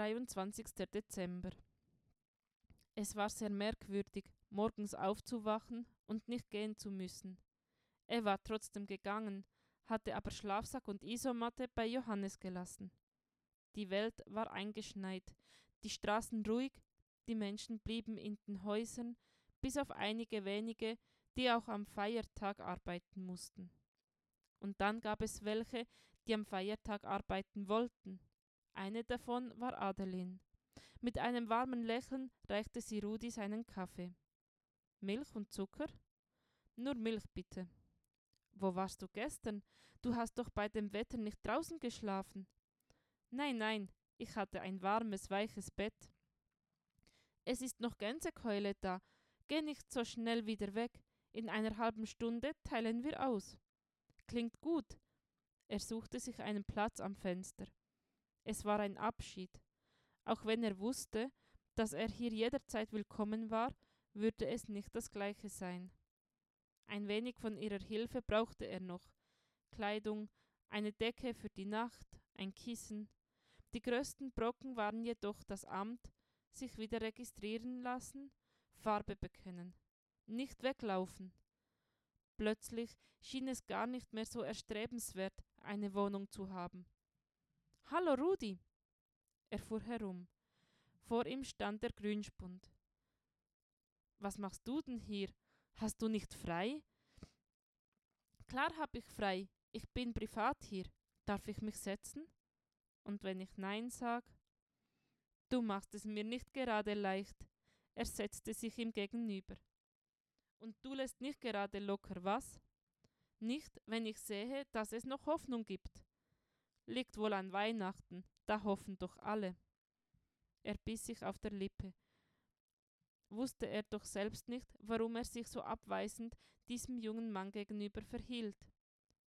23. Dezember. Es war sehr merkwürdig, morgens aufzuwachen und nicht gehen zu müssen. Er war trotzdem gegangen, hatte aber Schlafsack und Isomatte bei Johannes gelassen. Die Welt war eingeschneit, die Straßen ruhig, die Menschen blieben in den Häusern, bis auf einige wenige, die auch am Feiertag arbeiten mussten. Und dann gab es welche, die am Feiertag arbeiten wollten. Eine davon war Adeline. Mit einem warmen Lächeln reichte sie Rudi seinen Kaffee. Milch und Zucker? Nur Milch bitte. Wo warst du gestern? Du hast doch bei dem Wetter nicht draußen geschlafen. Nein, nein, ich hatte ein warmes, weiches Bett. Es ist noch Gänsekeule da. Geh nicht so schnell wieder weg. In einer halben Stunde teilen wir aus. Klingt gut. Er suchte sich einen Platz am Fenster. Es war ein Abschied. Auch wenn er wusste, dass er hier jederzeit willkommen war, würde es nicht das gleiche sein. Ein wenig von ihrer Hilfe brauchte er noch. Kleidung, eine Decke für die Nacht, ein Kissen. Die größten Brocken waren jedoch das Amt, sich wieder registrieren lassen, Farbe bekennen, nicht weglaufen. Plötzlich schien es gar nicht mehr so erstrebenswert, eine Wohnung zu haben. Hallo Rudi! Er fuhr herum. Vor ihm stand der Grünspund. Was machst du denn hier? Hast du nicht frei? Klar hab ich frei. Ich bin privat hier. Darf ich mich setzen? Und wenn ich Nein sag? Du machst es mir nicht gerade leicht. Er setzte sich ihm gegenüber. Und du lässt nicht gerade locker, was? Nicht, wenn ich sehe, dass es noch Hoffnung gibt. Liegt wohl an Weihnachten, da hoffen doch alle. Er biss sich auf der Lippe. Wusste er doch selbst nicht, warum er sich so abweisend diesem jungen Mann gegenüber verhielt.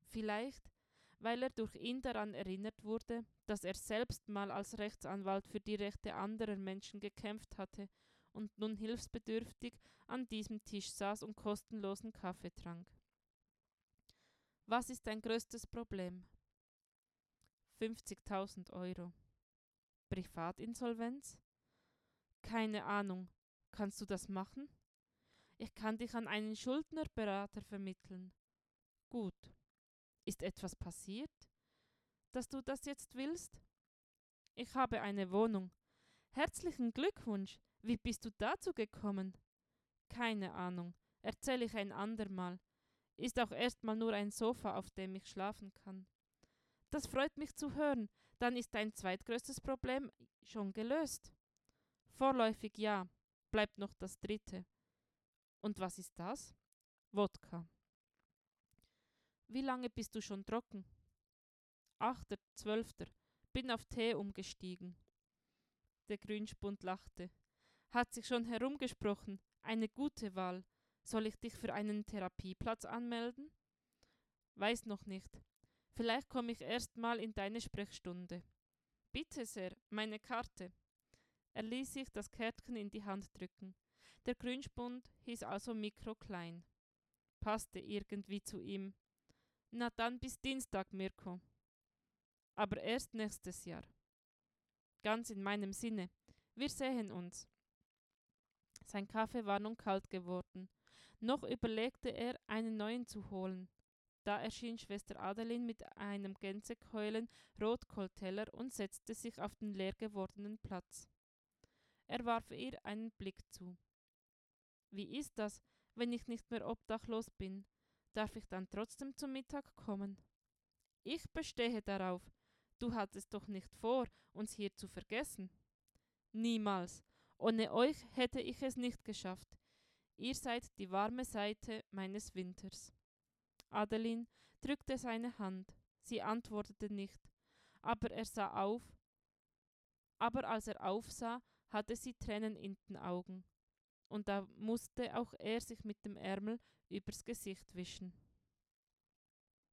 Vielleicht, weil er durch ihn daran erinnert wurde, dass er selbst mal als Rechtsanwalt für die Rechte anderer Menschen gekämpft hatte und nun hilfsbedürftig an diesem Tisch saß und kostenlosen Kaffee trank. Was ist dein größtes Problem? 50.000 Euro. Privatinsolvenz? Keine Ahnung. Kannst du das machen? Ich kann dich an einen Schuldnerberater vermitteln. Gut. Ist etwas passiert, dass du das jetzt willst? Ich habe eine Wohnung. Herzlichen Glückwunsch. Wie bist du dazu gekommen? Keine Ahnung. Erzähle ich ein andermal. Ist auch erstmal nur ein Sofa, auf dem ich schlafen kann. Das freut mich zu hören. Dann ist dein zweitgrößtes Problem schon gelöst. Vorläufig ja. Bleibt noch das dritte. Und was ist das? Wodka. Wie lange bist du schon trocken? Achter, zwölfter. Bin auf Tee umgestiegen. Der Grünspund lachte. Hat sich schon herumgesprochen. Eine gute Wahl. Soll ich dich für einen Therapieplatz anmelden? Weiß noch nicht. Vielleicht komme ich erst mal in deine Sprechstunde. Bitte sehr, meine Karte. Er ließ sich das Kärtchen in die Hand drücken. Der Grünspund hieß also Mikro klein. Passte irgendwie zu ihm. Na dann bis Dienstag, Mirko. Aber erst nächstes Jahr. Ganz in meinem Sinne. Wir sehen uns. Sein Kaffee war nun kalt geworden. Noch überlegte er, einen neuen zu holen. Da erschien Schwester Adeline mit einem Gänsekeulen Rotkohlteller und setzte sich auf den leer gewordenen Platz. Er warf ihr einen Blick zu. Wie ist das, wenn ich nicht mehr obdachlos bin? Darf ich dann trotzdem zum Mittag kommen? Ich bestehe darauf. Du hattest doch nicht vor, uns hier zu vergessen. Niemals. Ohne euch hätte ich es nicht geschafft. Ihr seid die warme Seite meines Winters. Adeline drückte seine Hand. Sie antwortete nicht, aber er sah auf. Aber als er aufsah, hatte sie Tränen in den Augen. Und da musste auch er sich mit dem Ärmel übers Gesicht wischen.